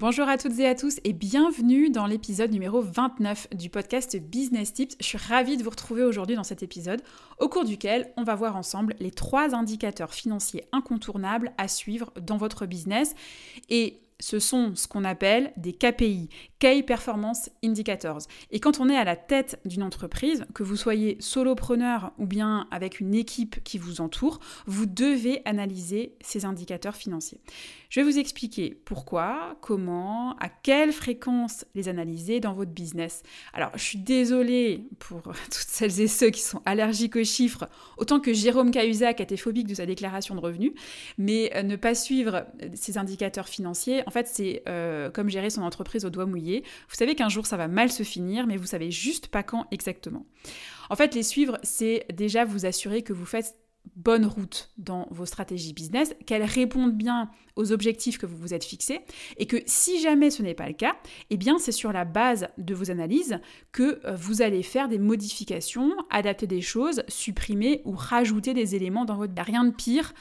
Bonjour à toutes et à tous et bienvenue dans l'épisode numéro 29 du podcast Business Tips. Je suis ravie de vous retrouver aujourd'hui dans cet épisode au cours duquel on va voir ensemble les trois indicateurs financiers incontournables à suivre dans votre business et ce sont ce qu'on appelle des KPI, Key Performance Indicators. Et quand on est à la tête d'une entreprise, que vous soyez solopreneur ou bien avec une équipe qui vous entoure, vous devez analyser ces indicateurs financiers. Je vais vous expliquer pourquoi, comment, à quelle fréquence les analyser dans votre business. Alors, je suis désolée pour toutes celles et ceux qui sont allergiques aux chiffres, autant que Jérôme Cahuzac était phobique de sa déclaration de revenus, mais euh, ne pas suivre ces indicateurs financiers, en fait, c'est euh, comme gérer son entreprise au doigt mouillé. Vous savez qu'un jour, ça va mal se finir, mais vous savez juste pas quand exactement. En fait, les suivre, c'est déjà vous assurer que vous faites bonne route dans vos stratégies business, qu'elles répondent bien aux objectifs que vous vous êtes fixés et que si jamais ce n'est pas le cas, eh bien c'est sur la base de vos analyses que euh, vous allez faire des modifications, adapter des choses, supprimer ou rajouter des éléments dans votre rien de pire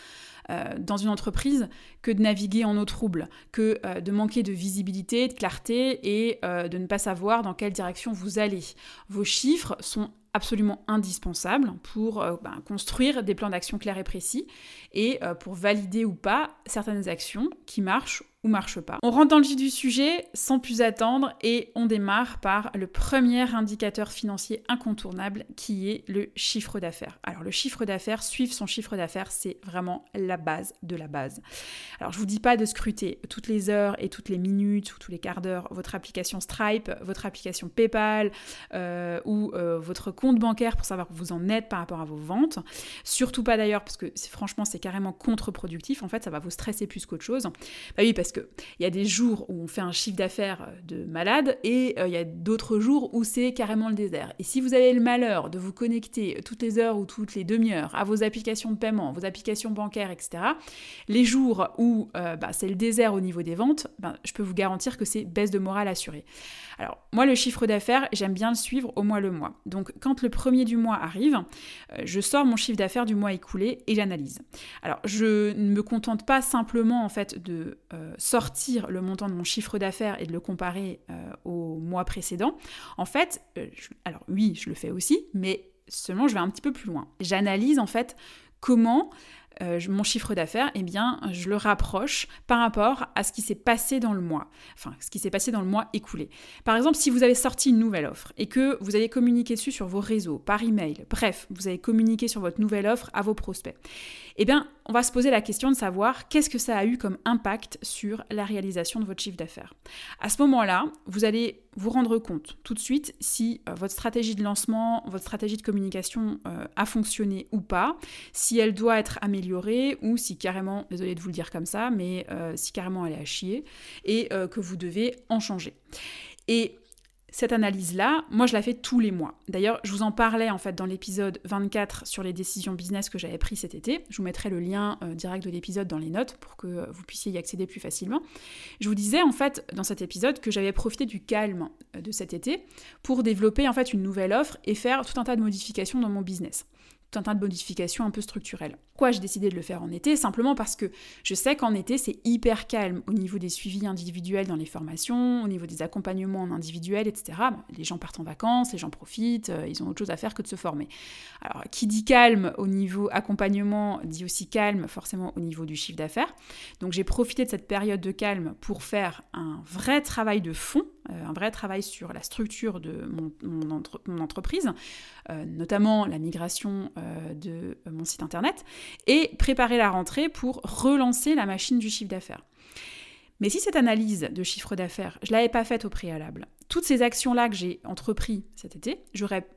euh, dans une entreprise que de naviguer en eau trouble, que euh, de manquer de visibilité, de clarté et de ne pas savoir dans quelle direction vous allez. Vos chiffres sont absolument indispensable pour euh, ben, construire des plans d'action clairs et précis et euh, pour valider ou pas certaines actions qui marchent ou marche pas. On rentre dans le vif du sujet sans plus attendre et on démarre par le premier indicateur financier incontournable qui est le chiffre d'affaires. Alors le chiffre d'affaires, suivre son chiffre d'affaires, c'est vraiment la base de la base. Alors je vous dis pas de scruter toutes les heures et toutes les minutes ou tous les quarts d'heure votre application Stripe, votre application PayPal euh, ou votre compte bancaire pour savoir où vous en êtes par rapport à vos ventes. Surtout pas d'ailleurs parce que franchement c'est carrément contre-productif. En fait ça va vous stresser plus qu'autre chose. Bah oui parce qu'il y a des jours où on fait un chiffre d'affaires euh, de malade et euh, il y a d'autres jours où c'est carrément le désert. Et si vous avez le malheur de vous connecter toutes les heures ou toutes les demi-heures à vos applications de paiement, vos applications bancaires, etc., les jours où euh, bah, c'est le désert au niveau des ventes, ben, je peux vous garantir que c'est baisse de morale assurée. Alors, moi, le chiffre d'affaires, j'aime bien le suivre au mois le mois. Donc, quand le premier du mois arrive, je sors mon chiffre d'affaires du mois écoulé et j'analyse. Alors, je ne me contente pas simplement, en fait, de sortir le montant de mon chiffre d'affaires et de le comparer euh, au mois précédent, en fait, euh, alors oui, je le fais aussi, mais seulement je vais un petit peu plus loin. J'analyse en fait comment euh, mon chiffre d'affaires, eh bien, je le rapproche par rapport à ce qui s'est passé dans le mois, enfin, ce qui s'est passé dans le mois écoulé. Par exemple, si vous avez sorti une nouvelle offre et que vous avez communiqué dessus sur vos réseaux, par email, bref, vous avez communiqué sur votre nouvelle offre à vos prospects, eh bien, on va se poser la question de savoir qu'est-ce que ça a eu comme impact sur la réalisation de votre chiffre d'affaires. À ce moment-là, vous allez vous rendre compte tout de suite si euh, votre stratégie de lancement, votre stratégie de communication euh, a fonctionné ou pas, si elle doit être améliorée ou si carrément, désolé de vous le dire comme ça, mais euh, si carrément elle est à chier et que vous devez en changer. Et cette analyse-là, moi je la fais tous les mois. D'ailleurs, je vous en parlais en fait dans l'épisode 24 sur les décisions business que j'avais prises cet été. Je vous mettrai le lien euh, direct de l'épisode dans les notes pour que vous puissiez y accéder plus facilement. Je vous disais en fait dans cet épisode que j'avais profité du calme euh, de cet été pour développer en fait une nouvelle offre et faire tout un tas de modifications dans mon business tout un tas de modifications un peu structurelles. Pourquoi j'ai décidé de le faire en été? Simplement parce que je sais qu'en été, c'est hyper calme au niveau des suivis individuels dans les formations, au niveau des accompagnements en individuel, etc. Les gens partent en vacances, les gens profitent, euh, ils ont autre chose à faire que de se former. Alors, qui dit calme au niveau accompagnement dit aussi calme forcément au niveau du chiffre d'affaires. Donc, j'ai profité de cette période de calme pour faire un vrai travail de fond euh, un vrai travail sur la structure de mon, entreprise, euh, notamment la migration de mon site internet, et préparer la rentrée pour relancer la machine du chiffre d'affaires. Mais si cette analyse de chiffre d'affaires, je ne l'avais pas faite au préalable, toutes ces actions-là que j'ai entreprises cet été, j'aurais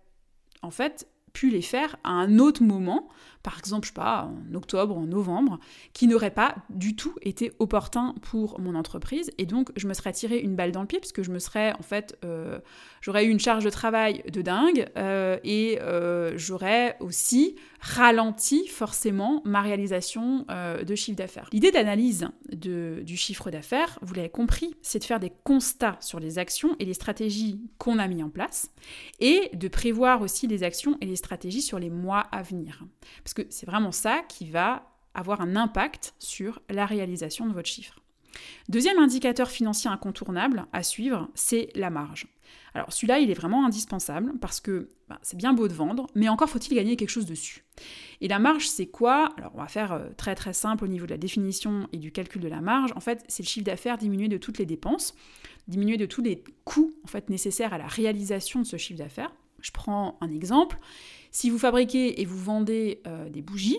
en fait pu les faire à un autre moment par exemple, je sais pas, en octobre, en novembre, qui n'auraient pas du tout été opportuns pour mon entreprise. Et donc, je me serais tiré une balle dans le pied, parce que je me serais, en fait, euh, j'aurais eu une charge de travail de dingue, euh, et euh, j'aurais aussi ralenti forcément ma réalisation de chiffre d'affaires. L'idée d'analyse du chiffre d'affaires, vous l'avez compris, c'est de faire des constats sur les actions et les stratégies qu'on a mis en place, et de prévoir aussi les actions et les stratégies sur les mois à venir. Que c'est vraiment ça qui va avoir un impact sur la réalisation de votre chiffre. Deuxième indicateur financier incontournable à suivre, c'est la marge. Alors celui-là, il est vraiment indispensable parce que bah, c'est bien beau de vendre, mais encore faut-il gagner quelque chose dessus. Et la marge, c'est quoi? Alors on va faire euh, très très simple au niveau de la définition et du calcul de la marge. En fait, c'est le chiffre d'affaires diminué de toutes les dépenses, diminué de tous les coûts en fait nécessaires à la réalisation de ce chiffre d'affaires. Je prends un exemple. Si vous fabriquez et vous vendez euh, des bougies,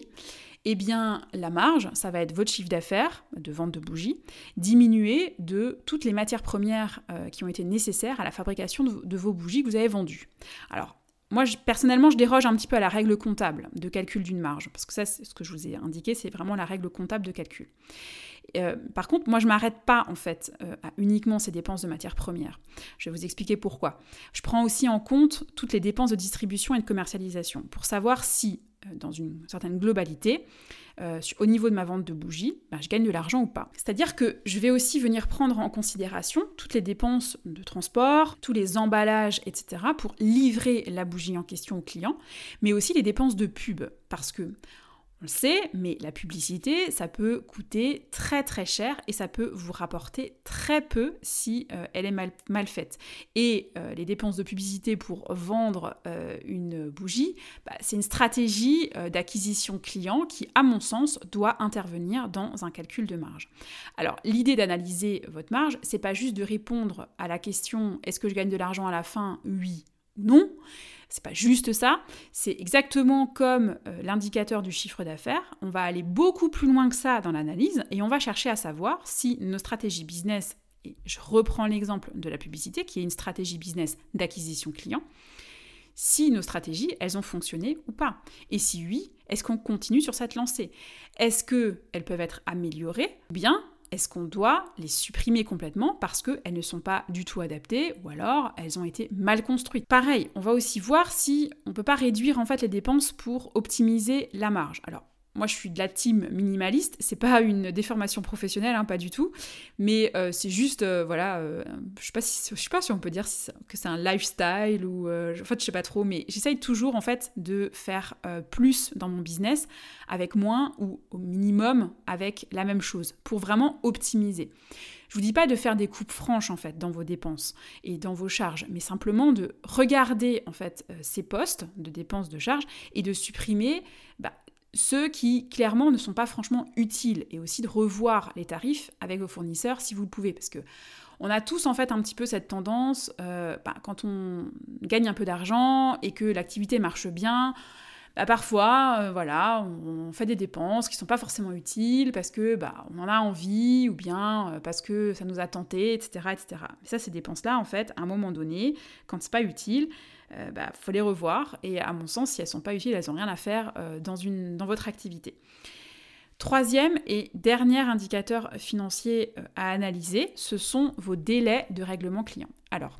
eh bien la marge, ça va être votre chiffre d'affaires de vente de bougies, diminué de toutes les matières premières euh, qui ont été nécessaires à la fabrication de, vos bougies que vous avez vendues. Alors, moi, personnellement, je déroge un petit peu à la règle comptable de calcul d'une marge, parce que ça, ce que je vous ai indiqué, c'est vraiment la règle comptable de calcul. Euh, par contre, moi, je ne m'arrête pas en fait euh, à uniquement ces dépenses de matières premières. Je vais vous expliquer pourquoi. Je prends aussi en compte toutes les dépenses de distribution et de commercialisation pour savoir si, euh, dans une certaine globalité, au niveau de ma vente de bougies, ben, je gagne de l'argent ou pas. C'est-à-dire que je vais aussi venir prendre en considération toutes les dépenses de transport, tous les emballages, etc., pour livrer la bougie en question au client, mais aussi les dépenses de pub. Parce que on le sait, mais la publicité, ça peut coûter très très cher et ça peut vous rapporter très peu si euh, elle est mal, faite. Et euh, les dépenses de publicité pour vendre euh, une bougie, bah, c'est une stratégie d'acquisition client qui, à mon sens, doit intervenir dans un calcul de marge. Alors, l'idée d'analyser votre marge, c'est pas juste de répondre à la question est-ce que je gagne de l'argent à la fin? Oui ou non c'est pas juste ça, c'est exactement comme euh, l'indicateur du chiffre d'affaires. On va aller beaucoup plus loin que ça dans l'analyse et on va chercher à savoir si nos stratégies business, et je reprends l'exemple de la publicité qui est une stratégie business d'acquisition client, si nos stratégies, elles ont fonctionné ou pas. Et si oui, est-ce qu'on continue sur cette lancée? Est-ce qu'elles peuvent être améliorées Bien, est-ce qu'on doit les supprimer complètement parce qu'elles ne sont pas du tout adaptées ou alors elles ont été mal construites? Pareil, on va aussi voir si on ne peut pas réduire en fait les dépenses pour optimiser la marge. Moi je suis de la team minimaliste, c'est pas une déformation professionnelle, hein, pas du tout, mais euh, c'est juste, euh, voilà, euh, je sais pas si, je sais pas si on peut dire que c'est un lifestyle ou, en fait je sais pas trop, mais j'essaye toujours en fait de faire plus dans mon business avec moins ou au minimum avec la même chose pour vraiment optimiser. Je vous dis pas de faire des coupes franches en fait dans vos dépenses et dans vos charges, mais simplement de regarder en fait ces postes de dépenses de charges et de supprimer bah, ceux qui clairement ne sont pas franchement utiles et aussi de revoir les tarifs avec vos fournisseurs si vous le pouvez parce que on a tous en fait un petit peu cette tendance euh, bah, quand on gagne un peu d'argent et que l'activité marche bien bah, parfois, euh, voilà, on, fait des dépenses qui sont pas forcément utiles parce que bah, on en a envie ou bien euh, parce que ça nous a tenté, etc., etc. Mais ça, ces dépenses-là, en fait, à un moment donné, quand c'est pas utile, il euh, bah, faut les revoir. Et à mon sens, si elles sont pas utiles, elles n'ont rien à faire euh, dans votre activité. Troisième et dernier indicateur financier euh, à analyser, ce sont vos délais de règlement client. Alors,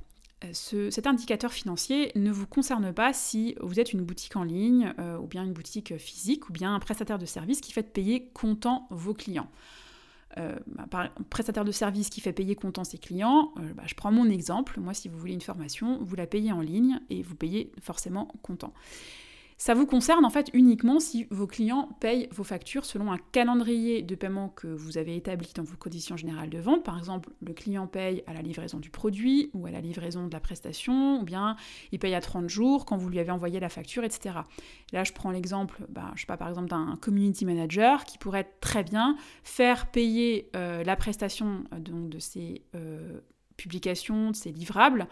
cet indicateur financier ne vous concerne pas si vous êtes une boutique en ligne ou bien une boutique physique ou bien un prestataire de service qui fait payer comptant vos clients. Euh, un prestataire de service qui fait payer comptant ses clients, euh, bah, je prends mon exemple. Moi, si vous voulez une formation, vous la payez en ligne et vous payez forcément comptant. Ça vous concerne en fait uniquement si vos clients payent vos factures selon un calendrier de paiement que vous avez établi dans vos conditions générales de vente. Par exemple, le client paye à la livraison du produit ou à la livraison de la prestation, ou bien il paye à 30 jours quand vous lui avez envoyé la facture, etc. Là, je prends l'exemple, bah, je sais pas, par exemple, d'un community manager qui pourrait très bien faire payer euh, la prestation euh, donc, de ses euh, publication de ses livrables,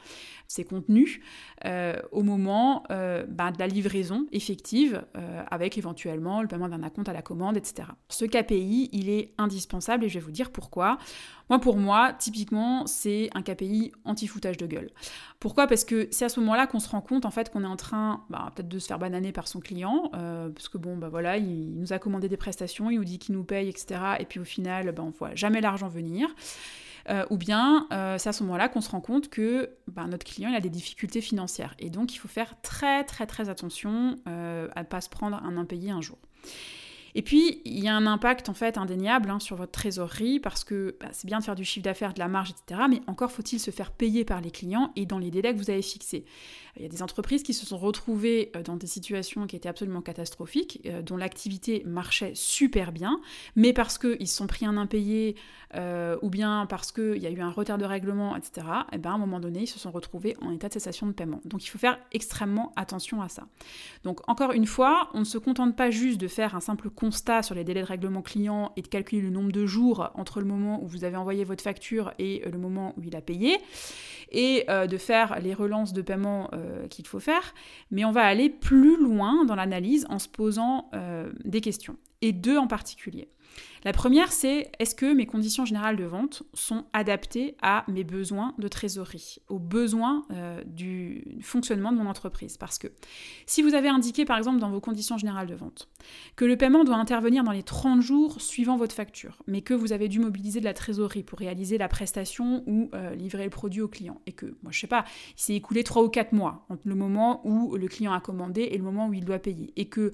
ses contenus, euh, au moment euh, bah, de la livraison effective, euh, avec éventuellement le paiement d'un compte à la commande, etc. Ce KPI, il est indispensable et je vais vous dire pourquoi. Moi, pour moi, typiquement, c'est un KPI anti-foutage de gueule. Pourquoi? Parce que c'est à ce moment-là qu'on se rend compte en fait qu'on est en train bah, peut-être de se faire bananer par son client, parce que bon, bah voilà, il, nous a commandé des prestations, il nous dit qu'il nous paye, etc. Et puis au final, bah, on voit jamais l'argent venir. Euh, ou bien euh, c'est à ce moment-là qu'on se rend compte que ben, notre client a des difficultés financières. Et donc il faut faire très très très attention euh, à ne pas se prendre un impayé un jour. Et puis, il y a un impact en fait indéniable hein, sur votre trésorerie parce que bah, c'est bien de faire du chiffre d'affaires, de la marge, etc. Mais encore faut-il se faire payer par les clients et dans les délais que vous avez fixés. Il y a des entreprises qui se sont retrouvées euh, dans des situations qui étaient absolument catastrophiques, euh, dont l'activité marchait super bien, mais parce qu'ils se sont pris un impayé euh, ou bien parce qu'il y a eu un retard de règlement, etc. Et ben, à un moment donné, ils se sont retrouvés en état de cessation de paiement. Donc il faut faire extrêmement attention à ça. Donc encore une fois, on ne se contente pas juste de faire un simple constat sur les délais de règlement client et de calculer le nombre de jours entre le moment où vous avez envoyé votre facture et euh, le moment où il a payé, et euh, de faire les relances de paiement euh, qu'il faut faire, mais on va aller plus loin dans l'analyse en se posant des questions, et deux en particulier. La première, c'est est-ce que mes conditions générales de vente sont adaptées à mes besoins de trésorerie, aux besoins euh, du fonctionnement de mon entreprise? Parce que si vous avez indiqué, par exemple, dans vos conditions générales de vente, que le paiement doit intervenir dans les 30 jours suivant votre facture, mais que vous avez dû mobiliser de la trésorerie pour réaliser la prestation ou euh, livrer le produit au client, et que, moi je sais pas, il s'est écoulé 3 ou 4 mois entre le moment où le client a commandé et le moment où il doit payer, et que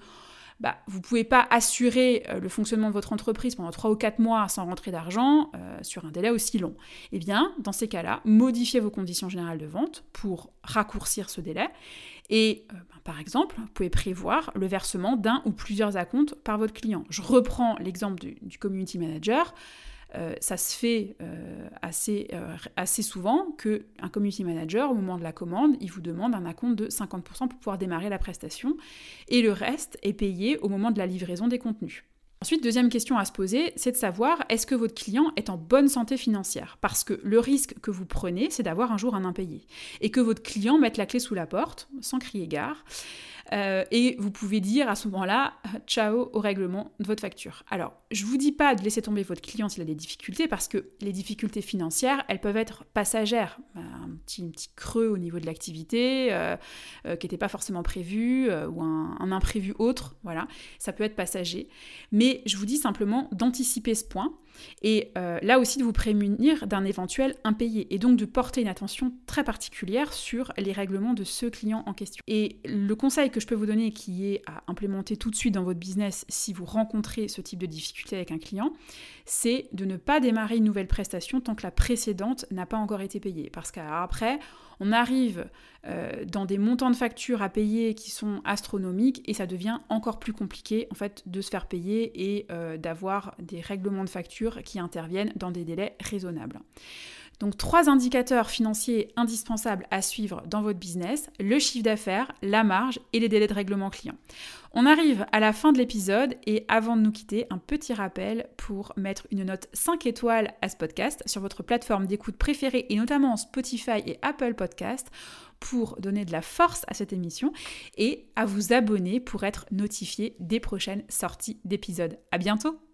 bah, vous ne pouvez pas assurer euh, le fonctionnement de votre entreprise pendant 3 ou 4 mois sans rentrer d'argent euh, sur un délai aussi long. Eh bien, dans ces cas-là, modifiez vos conditions générales de vente pour raccourcir ce délai. Et euh, bah, par exemple, vous pouvez prévoir le versement d'un ou plusieurs acomptes par votre client. Je reprends l'exemple du community manager. Euh, ça se fait euh, assez, euh, assez souvent qu'un community manager, au moment de la commande, il vous demande un acompte de 50% pour pouvoir démarrer la prestation, et le reste est payé au moment de la livraison des contenus. Ensuite, deuxième question à se poser, c'est de savoir est-ce que votre client est en bonne santé financière? Parce que le risque que vous prenez, c'est d'avoir un jour un impayé. Et que votre client mette la clé sous la porte, sans crier gare, euh, et vous pouvez dire à ce moment-là, ciao au règlement de votre facture. Alors, je vous dis pas de laisser tomber votre client s'il a des difficultés, parce que les difficultés financières, elles peuvent être passagères. Un petit, petit creux au niveau de l'activité euh, euh, qui n'était pas forcément prévu, ou un, un, imprévu autre, voilà, ça peut être passager. Mais je vous dis simplement d'anticiper ce point et euh, là aussi de vous prémunir d'un éventuel impayé et donc de porter une attention très particulière sur les règlements de ce client en question. Et le conseil que je peux vous donner qui est à implémenter tout de suite dans votre business si vous rencontrez ce type de difficulté avec un client, c'est de ne pas démarrer une nouvelle prestation tant que la précédente n'a pas encore été payée. Parce qu'après, on arrive euh, dans des montants de factures à payer qui sont astronomiques et ça devient encore plus compliqué en fait de se faire payer et euh, d'avoir des règlements de qui interviennent dans des délais raisonnables. Donc trois indicateurs financiers indispensables à suivre dans votre business, le chiffre d'affaires, la marge et les délais de règlement client. On arrive à la fin de l'épisode et avant de nous quitter, un petit rappel pour mettre une note 5 étoiles à ce podcast sur votre plateforme d'écoute préférée et notamment Spotify et Apple Podcast pour donner de la force à cette émission et à vous abonner pour être notifié des prochaines sorties d'épisodes. À bientôt!